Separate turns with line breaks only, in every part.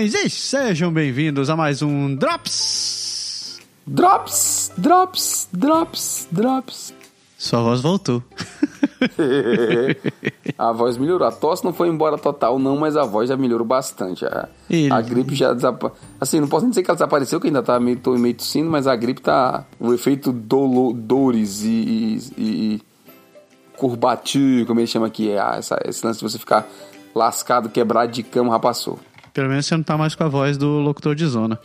e sejam bem-vindos a mais um Drops!
Drops, drops, drops, drops.
Sua voz voltou.
a voz melhorou. A tosse não foi embora total, não, mas a voz já melhorou bastante. A,
Ele-
a gripe já desapareceu. Assim, não posso nem dizer que ela desapareceu, que ainda tá meio, tô meio tossindo, mas a gripe tá. O efeito dolo, dores e. e, e como ele chama aqui, é, ah, essa- esse lance de você ficar lascado, quebrado de cama, já passou.
Pelo menos você não tá mais com a voz do locutor de zona.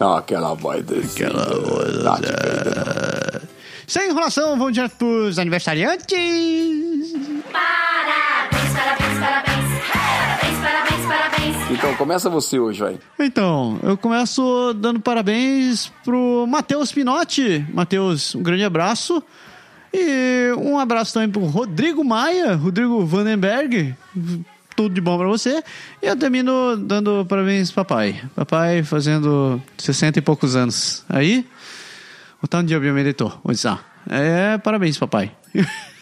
Não, aquela voz desse.
Aquela voz,
Darth Vader.
Sem enrolação, vamos direto pros aniversariantes!
Parabéns, parabéns, parabéns. Parabéns, parabéns, parabéns.
Então, começa você hoje, vai.
Então, eu começo dando parabéns pro Matheus Pinotti. Matheus, um grande abraço. E um abraço também pro Rodrigo Maia, Rodrigo Vandenberg. Tudo de bom pra você. E eu termino dando parabéns papai. Papai fazendo 60 e poucos anos. Aí, o tanto de meu editor. Vou dizer, ah, é, parabéns papai.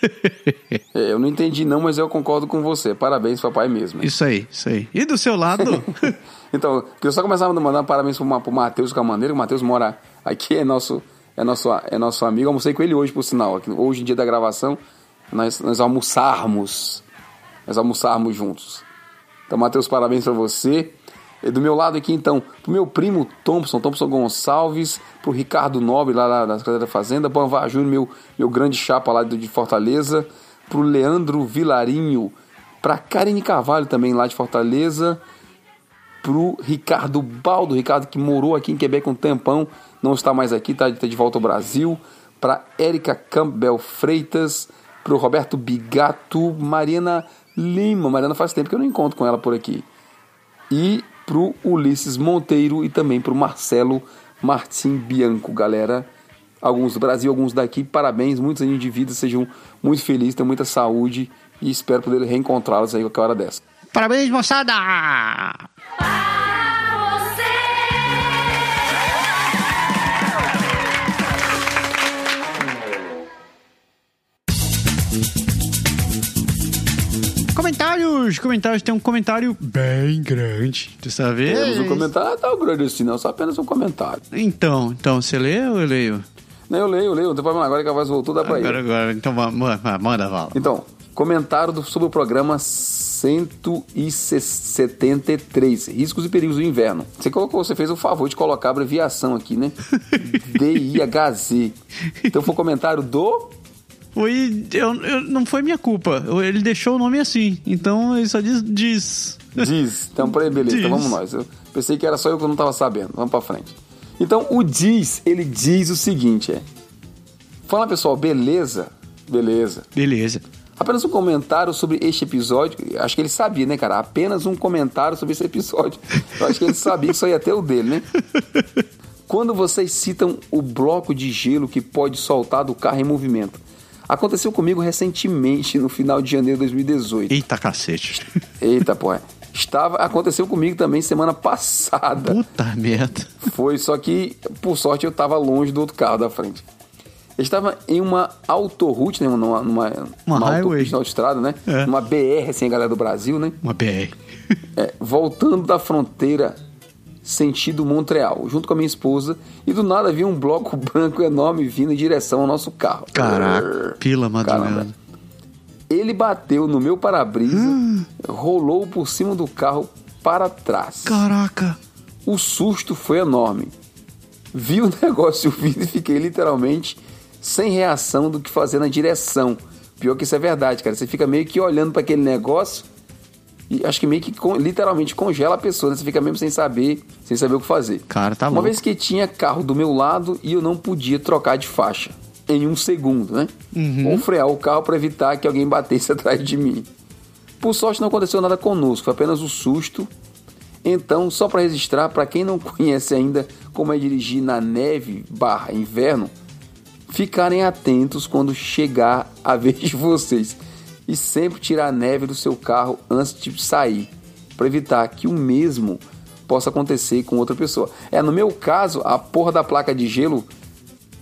É, eu não entendi não, mas eu concordo com você. Parabéns, papai mesmo.
isso aí, isso aí. E do seu lado?
Então, queria só começar a mandar parabéns pro, pro Matheus Camaneiro. O Matheus mora aqui, é nosso, é nosso, é nosso amigo. Eu almocei com ele hoje, por sinal. Hoje, em dia da gravação, nós, nós almoçarmos. Nós almoçarmos juntos. Então, Matheus, parabéns pra você. E do meu lado aqui, então, pro meu primo Thompson, Thompson Gonçalves, pro Ricardo Nobre, lá da, da Secretaria da Fazenda, pro Anvar Júnior, meu, meu grande chapa lá de Fortaleza, pro Leandro Vilarinho, pra Karine Carvalho também, lá de Fortaleza, pro Ricardo Baldo, Ricardo que morou aqui em Quebec um tempão, não está mais aqui, está de volta ao Brasil, para Érica Campbell Freitas, pro Roberto Bigato, Mariana Lima, Mariana faz tempo que eu não encontro com ela por aqui, e pro Ulisses Monteiro e também pro Marcelo Martim Bianco, galera. Alguns do Brasil, alguns daqui, parabéns, muitos anos de vida, sejam muito felizes, tenham muita saúde e espero poder reencontrá-los aí qualquer hora dessa.
parabéns, moçada!
Para
Comentários, comentários, tem um comentário bem grande dessa vez.
Temos um comentário, tá grande assim, não, só apenas um comentário.
Então, então, você lê ou eu leio?
Não, eu leio, eu leio, não tem problema, agora que a voz voltou, dá pra ir.
Agora, agora, então manda, Vala.
Então, comentário do, sobre o programa 173, Riscos e Perigos do Inverno. Você colocou, você fez o favor de colocar a abreviação aqui, né? D-I-H-Z. Então foi o comentário do...
Foi, eu, eu- não foi minha culpa. Ele deixou o nome assim. Então ele só diz. diz.
Diz. Então, peraí, beleza, então
Diz.
vamos nós. Eu pensei que era só eu que não tava sabendo. Vamos pra frente. Então, o Diz, ele diz o seguinte, é... Fala, pessoal, beleza? Beleza.
Beleza.
Apenas um comentário sobre este episódio. Acho que ele sabia, né, cara? Apenas um comentário sobre esse episódio. Eu acho que ele sabia que isso ia ter o dele, né? Quando vocês citam o bloco de gelo que pode soltar do carro em movimento. Aconteceu comigo recentemente, no final de janeiro de 2018.
Eita cacete.
Eita, pô. Estava, aconteceu comigo também semana passada.
Puta merda.
Foi, só que, por sorte, eu estava longe do outro carro da frente. Eu estava em uma autoroute, né? Numa, numa,
Uma highway.
autopista na autoestrada, né?
É.
Uma BR, assim, a galera do Brasil, né?
Uma BR.
É, voltando da fronteira, sentido Montreal, junto com a minha esposa, e do nada vi um bloco branco enorme vindo em direção ao nosso carro.
Caraca, pila
Caramba.
madrugada.
Ele bateu no meu para-brisa,
Hum.
rolou por cima do carro para trás.
Caraca.
O susto foi enorme. Vi o negócio vindo e fiquei literalmente sem reação do que fazer na direção. Pior que isso é verdade, cara. Você fica meio que olhando para aquele negócio acho que meio que literalmente congela a pessoa, né? Você fica mesmo sem saber, sem saber o que fazer.
Cara, tá
Uma
louco.
vez que tinha carro do meu lado e eu não podia trocar de faixa em um segundo, né?
Uhum.
Ou frear o carro para evitar que alguém batesse atrás de mim. Por sorte não aconteceu nada conosco, foi apenas o susto. Então, só para registrar, para quem não conhece ainda como é dirigir na neve barra inverno, ficarem atentos quando chegar a vez de vocês e sempre tirar a neve do seu carro antes de sair, para evitar que o mesmo possa acontecer com outra pessoa. É, no meu caso, a porra da placa de gelo,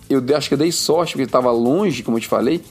eu acho que eu dei sorte porque estava longe, como eu te falei,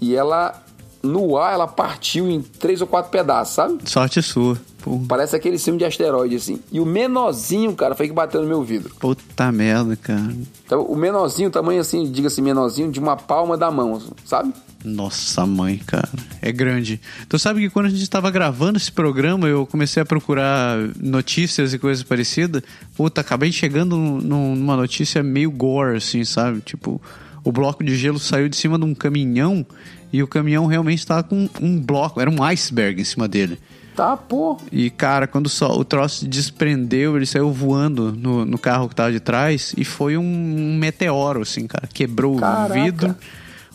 e ela no ar ela partiu em três ou quatro pedaços, sabe?
Sorte sua. Pô,
Parece aquele filme de asteroide, assim. E o menorzinho, cara, foi que bateu no meu vidro.
puta merda, cara.
Então, o menorzinho, tamanho assim, diga-se menorzinho, de uma palma da mão, sabe?
Nossa mãe, cara. É grande. Tu sabe que quando a gente estava gravando esse programa, eu comecei a procurar notícias e coisas parecidas. Puta, acabei chegando num- numa notícia meio gore, assim, sabe? Tipo, o bloco de gelo saiu de cima de um caminhão e o caminhão realmente estava com um bloco, era um iceberg em cima dele.
Tá, pô.
E, cara, quando só o troço desprendeu, ele saiu voando no, no carro que tava de trás e foi um, um meteoro, assim, cara. Quebrou
Caraca.
o vidro.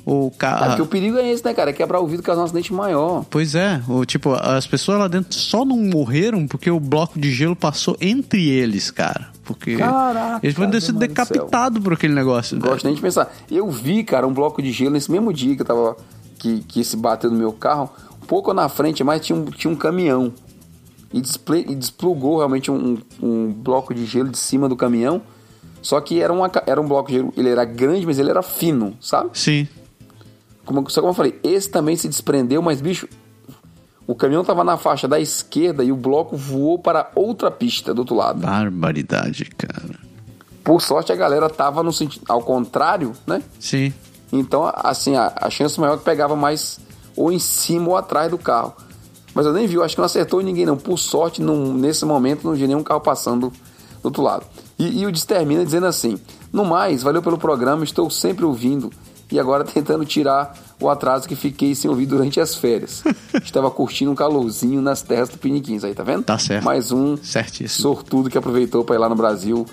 O
É
carro.
porque o perigo é esse, né, cara? É quebrar o vidro causar um acidente maior.
Pois é, o, tipo, as pessoas lá dentro só não morreram porque o bloco de gelo passou entre eles, cara. Porque
Caraca,
eles poderiam ter sido decapitados por aquele negócio. né?
Gosto nem de pensar. Eu vi, cara, um bloco de gelo nesse mesmo dia que eu tava. que, que se bateu no meu carro. Um pouco na frente, mas tinha um, tinha um caminhão. E, disple- e desplugou realmente um, um bloco de gelo de cima do caminhão. Só que era, uma, ca- era um bloco de gelo, ele era grande, mas ele era fino, sabe?
Sim.
Como, só como eu falei, esse também se desprendeu, mas bicho, o caminhão tava na faixa da esquerda e o bloco voou para outra pista do outro lado.
Barbaridade, cara.
Por sorte a galera tava no sentido ao contrário, né?
Sim.
Então, assim, a, a chance maior é que pegava mais ou em cima ou atrás do carro. Mas eu nem vi, eu acho que não acertou ninguém, não. Por sorte, não- nesse momento, não vi nenhum carro passando do outro lado. E, e o Diz termina dizendo assim: No mais, valeu pelo programa, estou sempre ouvindo e agora tentando tirar o atraso que fiquei sem ouvir durante as férias. Estava curtindo um calorzinho nas terras do Piniquins aí, tá vendo?
Tá certo.
Mais um
Certíssimo.
sortudo que aproveitou para ir lá no Brasil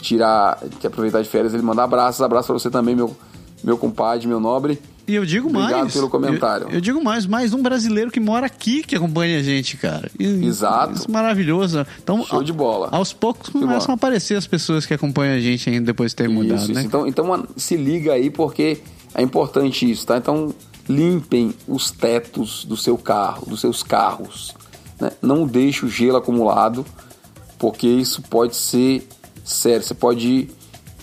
tirar, que aproveitar de férias, ele manda abraços, abraço para você também, meu, meu compadre, meu nobre.
E eu digo
Obrigado
mais.
pelo comentário.
Eu, eu digo mais, mais um brasileiro que mora aqui que acompanha a gente, cara. E-
Exato.
Isso é maravilhoso. Então,
Show de bola.
Aos poucos
de
começam a aparecer as pessoas que acompanham a gente ainda depois de ter mudado,
Isso,
né?
isso. Então, então mano, se liga aí porque é importante isso, tá? Então limpem os tetos do seu carro, dos seus carros. né? Não deixe o gelo acumulado, porque isso pode ser sério. Você pode.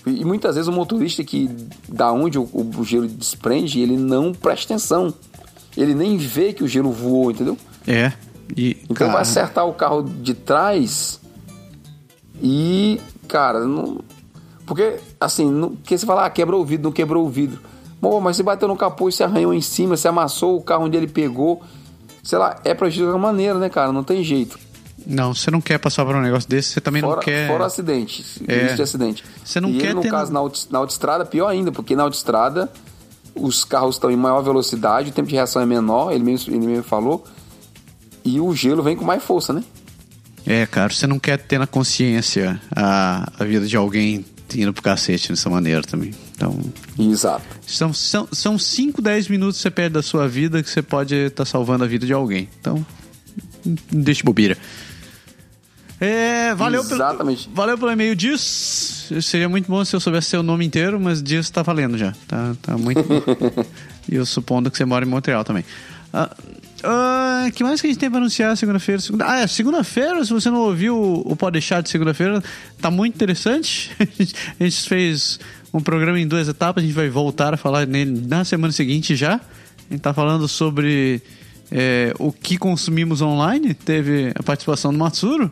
E muitas vezes o motorista que da onde o, o gelo desprende, ele não presta atenção. Ele nem vê que o gelo voou, entendeu?
É. E,
Então
cara,
vai acertar o carro de trás e, cara, não. Porque, assim, não... porque você fala, ah, quebrou o vidro, não quebrou o vidro. Bom, mas você bateu no capô e se arranhou em cima, se amassou o carro onde ele pegou. Sei lá, é pra agir de maneira, né, cara? Não tem jeito.
Não, você não quer passar por um negócio desse, você também
Fora,
não quer.
fora acidente.
É.
Risco de acidente.
Você não
e
quer
ele, no
ter
caso, na, auto, na autoestrada, pior ainda, porque na autoestrada os carros estão em maior velocidade, o tempo de reação é menor, ele mesmo, ele mesmo falou. E o gelo vem com mais força, né?
É, cara, você não quer ter na consciência a, a vida de alguém indo pro cacete dessa maneira também. Então,
Exato.
são 5, são 5, 10 minutos que você perde da sua vida que você pode estar salvando a vida de alguém. Então, não deixe bobeira. É, valeu
Exatamente.
pelo, valeu pelo e-mail Diz. Seria muito bom se eu soubesse seu nome inteiro, mas Diz tá valendo já. Tá, tá muito. E eu supondo que você mora em Montreal também. Ah, ah, que mais que a gente tem pra anunciar segunda-feira? Segunda... Ah, é, segunda-feira, se você não ouviu o, o Pode Deixar de segunda-feira, tá muito interessante. a gente fez um programa em duas etapas, a gente vai voltar a falar nele na semana seguinte já. A gente tá falando sobre é, o que consumimos online. Teve a participação do Matsuro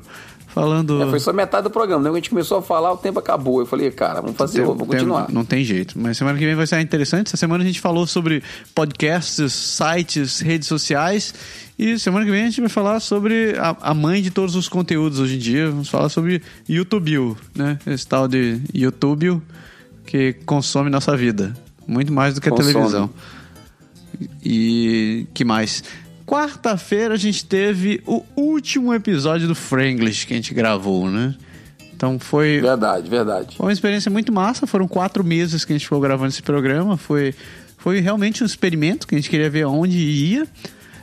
falando.
É, foi só metade do programa, né? A gente começou a falar, o tempo acabou. Eu falei, cara, vamos fazer outro, vamos
Tem-
continuar.
Não tem jeito. Mas semana que vem vai ser interessante. Essa semana a gente falou sobre podcasts, sites, redes sociais. E semana que vem a gente vai falar sobre a, a mãe de todos os conteúdos hoje em dia. Vamos falar sobre YouTube, né? Esse tal de YouTube que consome nossa vida. Muito mais do que a
Consome.
televisão. E que mais? Quarta-feira a gente teve o último episódio do Franglish que a gente gravou, né? Então foi
Verdade, verdade.
foi uma experiência muito massa. Foram quatro meses que a gente ficou gravando esse programa. Foi, foi realmente um experimento que a gente queria ver aonde ia.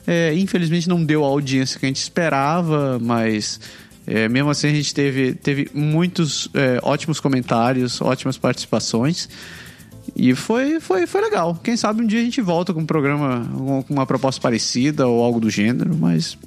É, infelizmente não deu a audiência que a gente esperava, mas é, mesmo assim a gente teve, teve muitos é, ótimos comentários, ótimas participações. E foi, foi, foi legal. Quem sabe um dia a gente volta com um programa com uma proposta parecida ou algo do gênero, mas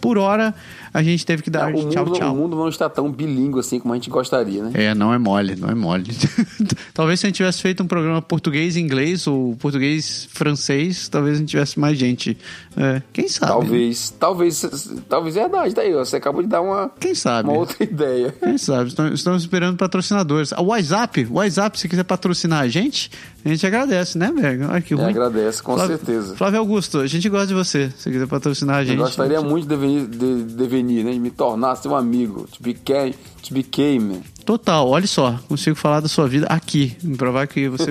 por hora a gente teve que dar
o, mundo,
tchau,
não-
tchau.
o mundo não está tão bilíngue assim como a gente gostaria, né?
É, não é mole, não é mole. talvez se a gente tivesse feito um programa português e inglês ou português francês, talvez a gente tivesse mais gente. É, quem sabe?
Talvez, talvez, talvez é verdade. Daí, ó, você acabou de dar uma,
Quem sabe?
uma outra ideia.
Quem sabe? Estamos, estamos esperando patrocinadores. O WhatsApp, o WhatsApp, se quiser patrocinar a gente, a gente agradece, né, Berg? Olha que
Eu
ruim.
agradece, com
Flávio-
certeza.
Flávio Augusto, a gente gosta de você. Se quiser patrocinar a
Eu
gente.
gostaria muito de devenir, de devenir, né? De me tornar seu amigo. To became, to became.
Total, olha só, consigo falar da sua vida aqui, me provar que você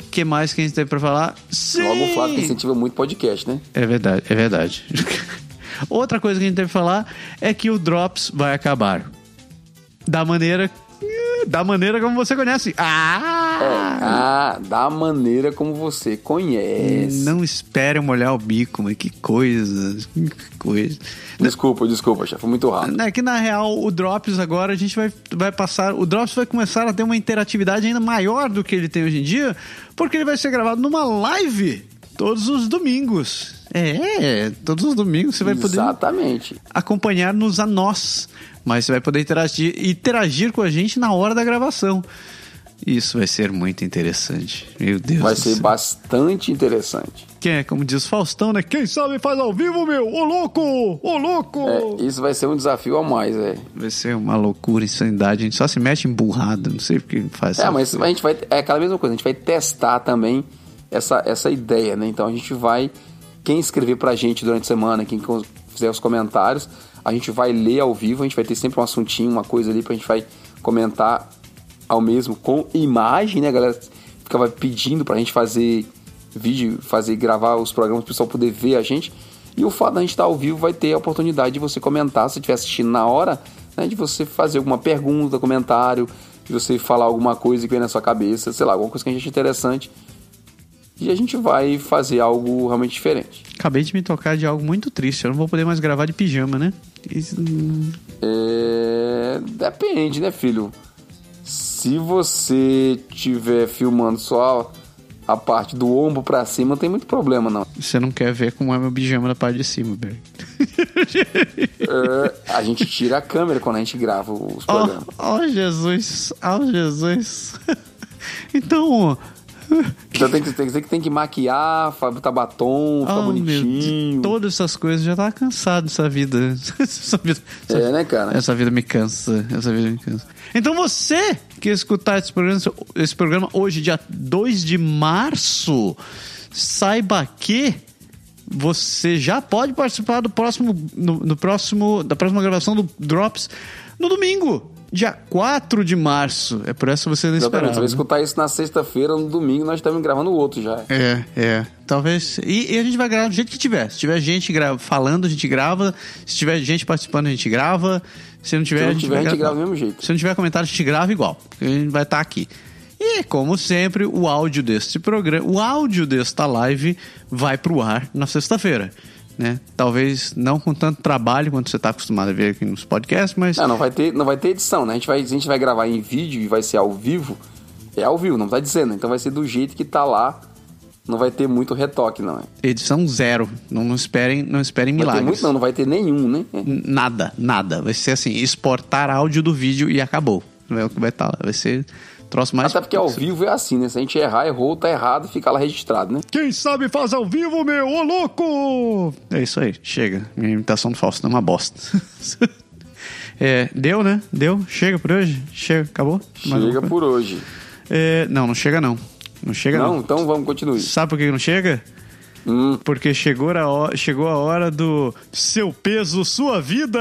O que mais que a gente tem pra falar? Sim!
Logo o Flávio que incentiva muito podcast, né?
É verdade, é verdade. Outra coisa que a gente tem pra falar é que o Drops vai acabar. Da maneira. Da maneira como você conhece. Ah!
Ah, da maneira como você conhece.
Não espere molhar o bico, mas que coisa. Que coisa.
Desculpa, desculpa, chefe. Foi muito rápido.
É que na real o Drops agora a gente vai, vai passar. O Drops vai começar a ter uma interatividade ainda maior do que ele tem hoje em dia, porque ele vai ser gravado numa live todos os domingos. É, todos os domingos você vai poder
Exatamente.
acompanhar-nos a nós, mas você vai poder interagir, interagir com a gente na hora da gravação. Isso vai ser muito interessante. Meu Deus
Vai ser
céu.
bastante interessante.
Quem é, como diz Faustão, né? Quem sabe faz ao vivo, meu! Ô louco! Ô louco!
É, isso vai ser um desafio a mais, é.
Vai ser uma loucura, insanidade. A gente só se mete em burrada. Não sei porque faz
É, mas
coisas.
a gente vai. É aquela mesma coisa, a gente vai testar também essa, essa ideia, né? Então a gente vai. Quem escrever pra gente durante a semana, quem fizer os comentários, a gente vai ler ao vivo, a gente vai ter sempre um assuntinho, uma coisa ali pra gente vai comentar ao mesmo com imagem, né, A galera? Ficava pedindo pra gente fazer vídeo, fazer gravar os programas, o pessoal poder ver a gente. E o fato da gente estar ao vivo vai ter a oportunidade de você comentar, se estiver assistindo na hora, né, de você fazer alguma pergunta, comentário, de você falar alguma coisa que vem na sua cabeça, sei lá, alguma coisa que a gente acha interessante. E a gente vai fazer algo realmente diferente.
Acabei de me tocar de algo muito triste. Eu não vou poder mais gravar de pijama, né? Isso-
É... Depende, né, filho? Se você tiver filmando só a parte do ombro pra cima, não tem muito problema, não.
Você não quer ver como é meu pijama da parte de cima, Berg.
É, a gente tira a câmera quando a gente grava os
Oh,
programas.
oh, Jesus! Oh, Jesus! então.
Então tem que, tem, que- tem que maquiar, fa- botar batom, ficar
oh, meu
bonitinho.
todas essas coisas. Já tava cansado dessa vida. essa vida essa-
É, né, cara?
Essa vida me cansa. Essa vida me cansa. Então você que escutar esse programa, esse programa hoje, dia 2 de março, saiba que você já pode participar do próximo, no, no próximo, da próxima gravação do Drops no domingo, dia 4 de março. É por essa que você não
Exatamente,
esperava.
você vai
né?
escutar isso na sexta-feira, no domingo, nós estamos gravando o outro já.
É, é. Talvez. E, e a gente vai gravar do jeito que tiver. Se tiver gente gra- falando, a gente grava. Se tiver gente participando, a gente grava. Se não tiver,
Se não
a gente,
tiver, a gente grava do mesmo jeito.
Se não tiver comentário, a gente grava igual. A gente vai estar aqui. E, como sempre, o áudio deste programa, o áudio desta live vai pro ar na sexta-feira. Né? Talvez não com tanto trabalho quanto você está acostumado a ver aqui nos podcasts, mas
Não, não vai ter, não vai ter edição, né? A gente vai, a gente vai gravar em vídeo e vai ser ao vivo. É ao vivo, não tá dizendo. Então vai ser do jeito que tá lá. Não vai ter muito retoque, não. é?
edição zero. Não, não esperem, não esperem
Vai ter
milagres.
muito, não, não vai ter nenhum, né? É.
Nada, nada. Vai ser assim, exportar áudio do vídeo e acabou. Não é o que vai estar lá. Vai ser troço mais.
Até porque ao vivo é assim, né? Se a gente errar, errou, tá errado, fica lá registrado, né?
Quem sabe faz ao vivo, meu, ô louco! É isso aí, chega. Minha imitação do Fausto é uma bosta. É, deu, né? Deu? Chega por hoje? Chega, acabou? Mais
Chega por hoje.
É, não, não chega não. Não chega não.
Não, então vamos continuar.
Sabe por que não chega?
Hum,
Porque chegou a, hora, chegou a hora do seu peso, sua vida!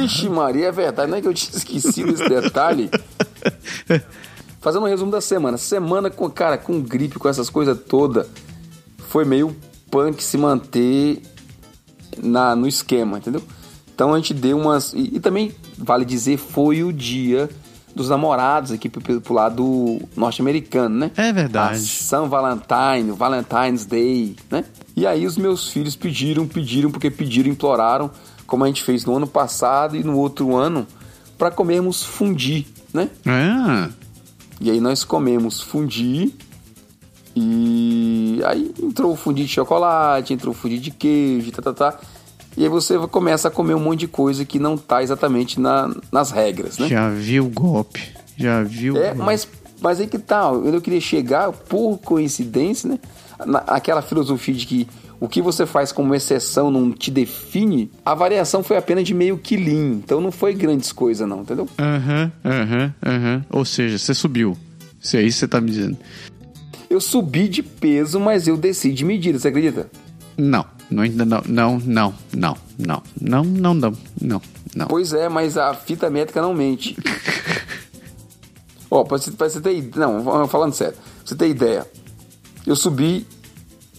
Vixe, Maria, é verdade. Não é que eu tinha esquecido esse detalhe. Fazendo um resumo da semana. Semana com, cara, com gripe, com essas coisas todas, foi meio punk se manter na, no esquema, entendeu? Então a gente deu umas. E, e também, vale dizer, foi o dia dos namorados aqui pro, pro lado norte-americano, né?
É verdade.
A São Valentine, Valentine's Day, né? E aí os meus filhos pediram, pediram, porque pediram, imploraram, como a gente fez no ano passado e no outro ano, para comermos fundi, né?
Ah,
E aí nós comemos fundi E aí entrou o fundinho de chocolate, entrou o fundinho de queijo, tá, tá, tá. E aí você começa a comer um monte de coisa que não tá exatamente na, nas regras, né?
Já viu o golpe. Já viu.
É,
golpe.
mas, mas aí que tal? Eu queria chegar, por coincidência, né? Na, aquela filosofia de que o que você faz como exceção não te define, a variação foi apenas de meio quilinho. Então não foi grandes coisas, não, entendeu?
Aham, aham, aham. Ou seja, você subiu. Isso é isso que você tá me dizendo.
Eu subi de peso, mas eu desci de medida, você acredita?
Não, não, não, não, não, não, não, não, não, não, não, não.
Pois é, mas a fita métrica não mente. Ó, pra você, pra você ter ideia. Não, falando sério. Pra você ter ideia. Eu subi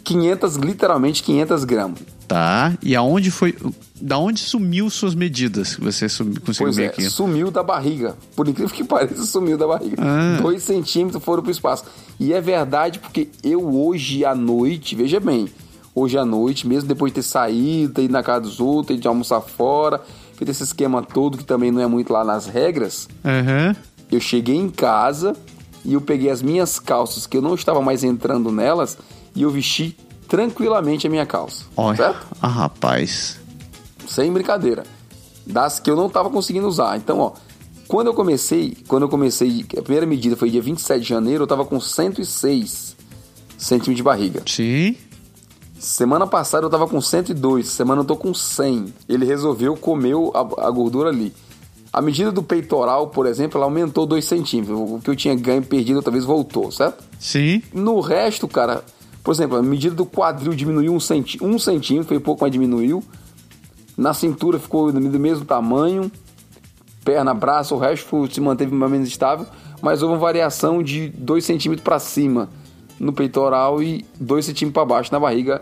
500, literalmente 500 gramas.
Tá, e aonde foi... Da onde sumiu suas medidas? que Você sumi, conseguiu
Pois
ver
é,
aqui.
sumiu da barriga. Por incrível que pareça, sumiu da barriga.
Ah.
Dois centímetros foram pro espaço. E é verdade porque eu hoje à noite, veja bem, hoje à noite, mesmo depois de ter saído, ter ido na casa dos outros, ter ido almoçar fora, feito esse esquema todo que também não é muito lá nas regras,
Aham.
eu cheguei em casa e eu peguei as minhas calças, que eu não estava mais entrando nelas, e eu vesti tranquilamente a minha calça.
Olha,
Certo?
ah, rapaz.
Sem brincadeira. Das que eu não estava conseguindo usar. Então, ó, quando eu comecei, quando eu comecei, a primeira medida foi dia 27 de janeiro, eu tava com 106 centímetros de barriga.
Sim.
Semana passada eu tava com 102, semana eu tô com 100. Ele resolveu comer a, a gordura ali. A medida do peitoral, por exemplo, ela aumentou 2 centímetros. O que eu tinha ganho perdido, talvez voltou, certo?
Sim.
No resto, cara, por exemplo, a medida do quadril diminuiu um, centi um centímetro, foi pouco, mas diminuiu. Na cintura ficou do mesmo tamanho. Perna, braço, o resto se manteve mais ou menos estável. Mas houve uma variação de 2 centímetros para cima no peitoral e 2 centímetros para baixo na barriga.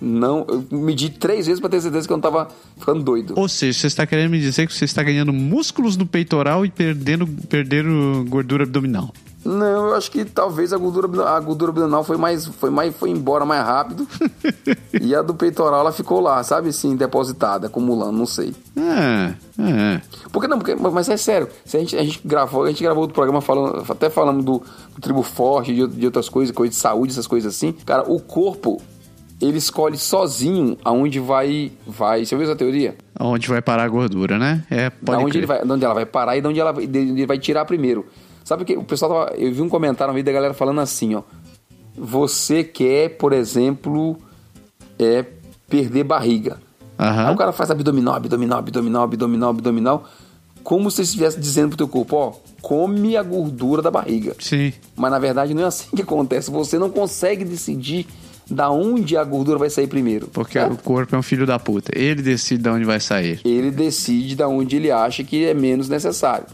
Não, eu medi três vezes para ter certeza que eu não tava ficando doido.
Ou seja, você está querendo me dizer que você está ganhando músculos no peitoral e perdendo, perdendo gordura abdominal.
Não, eu acho que talvez a gordura, a gordura abdominal foi mais, foi mais, foi embora mais rápido. e a do peitoral ela ficou lá, sabe assim, depositada, acumulando, não sei.
Ah, ah.
Por que não? Porque, mas é sério, se a gente, a gente gravou, a gente gravou outro programa falando, até falando do, do tribo forte, de, de outras coisas, coisa de saúde, essas coisas assim. Cara, o corpo, ele escolhe sozinho aonde vai, vai. Você viu essa teoria?
Onde vai parar a gordura, né? É,
da
pode
onde,
crer.
ele vai, de onde ela vai parar e de onde ela de onde ele vai tirar primeiro. Sabe o que o pessoal tava, eu vi um comentário no vídeo da galera falando assim, ó. Você quer, por exemplo, é perder barriga.
Aham.
Aí o cara faz abdominal, abdominal, abdominal, abdominal, abdominal, como se estivesse dizendo pro teu corpo, ó, come a gordura da barriga.
Sim.
Mas na verdade não é assim que acontece. Você não consegue decidir da onde a gordura vai sair primeiro.
Porque
certo?
o corpo é um filho da puta. Ele decide de onde vai sair.
ele decide da onde ele acha que é menos necessário.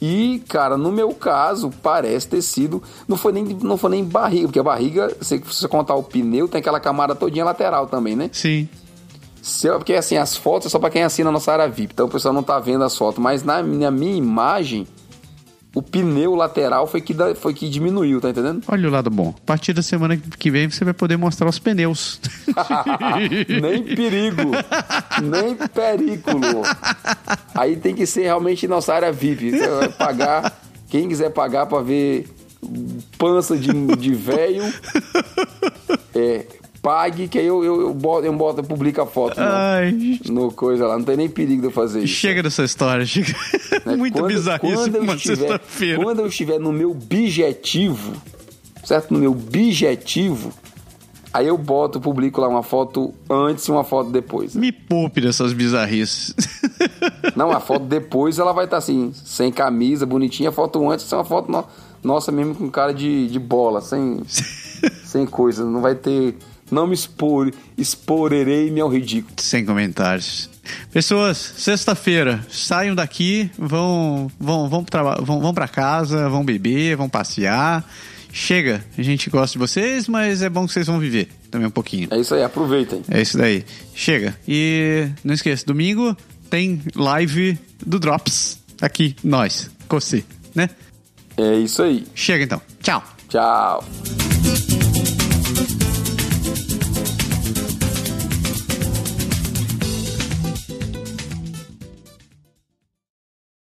E, cara, no meu caso, parece ter sido. Não foi nem, não foi nem barriga, porque a barriga, se você contar o pneu, tem aquela camada todinha lateral também, né?
Sim.
Se porque assim, as fotos é só pra quem assina a nossa área VIP, então o pessoal não tá vendo as fotos. Mas na, na minha imagem, o pneu lateral foi que, da- foi que diminuiu, tá entendendo?
Olha o lado bom. A partir da semana que vem você vai poder mostrar os pneus.
nem perigo, nem perigo. Aí tem que ser realmente nossa área VIP. Você vai pagar, quem quiser pagar pra ver pança de, de velho, é, pague, que aí eu, eu, eu boto, eu boto, publico a foto no,
Ai,
no coisa lá. Não tem nem perigo de eu fazer isso.
chega dessa história. Chega.
né?
Muito
Quando-
bizarríssimo
quando eu
uma
estiver-
sexta-feira.
Quando eu estiver no meu objetivo, certo? No meu objetivo, aí eu boto, publico lá uma foto antes e uma foto depois.
Me poupe dessas bizarrices.
Não, a foto depois ela vai estar assim, sem camisa, bonitinha. A foto antes é uma foto no- nossa mesmo com cara de, de bola, sem, sem coisa. Não vai ter. Não me expor, exporerei-me ao ridículo.
Sem comentários. Pessoas, sexta-feira, saiam daqui, vão, vão, vão, traba- vão, vão pra casa, vão beber, vão passear. Chega, a gente gosta de vocês, mas é bom que vocês vão viver também um pouquinho.
É isso aí, aproveitem.
É isso daí. Chega. E não esqueça, domingo tem live do Drops aqui, nós, com você, né?
É isso aí.
Chega então. Tchau.
Tchau.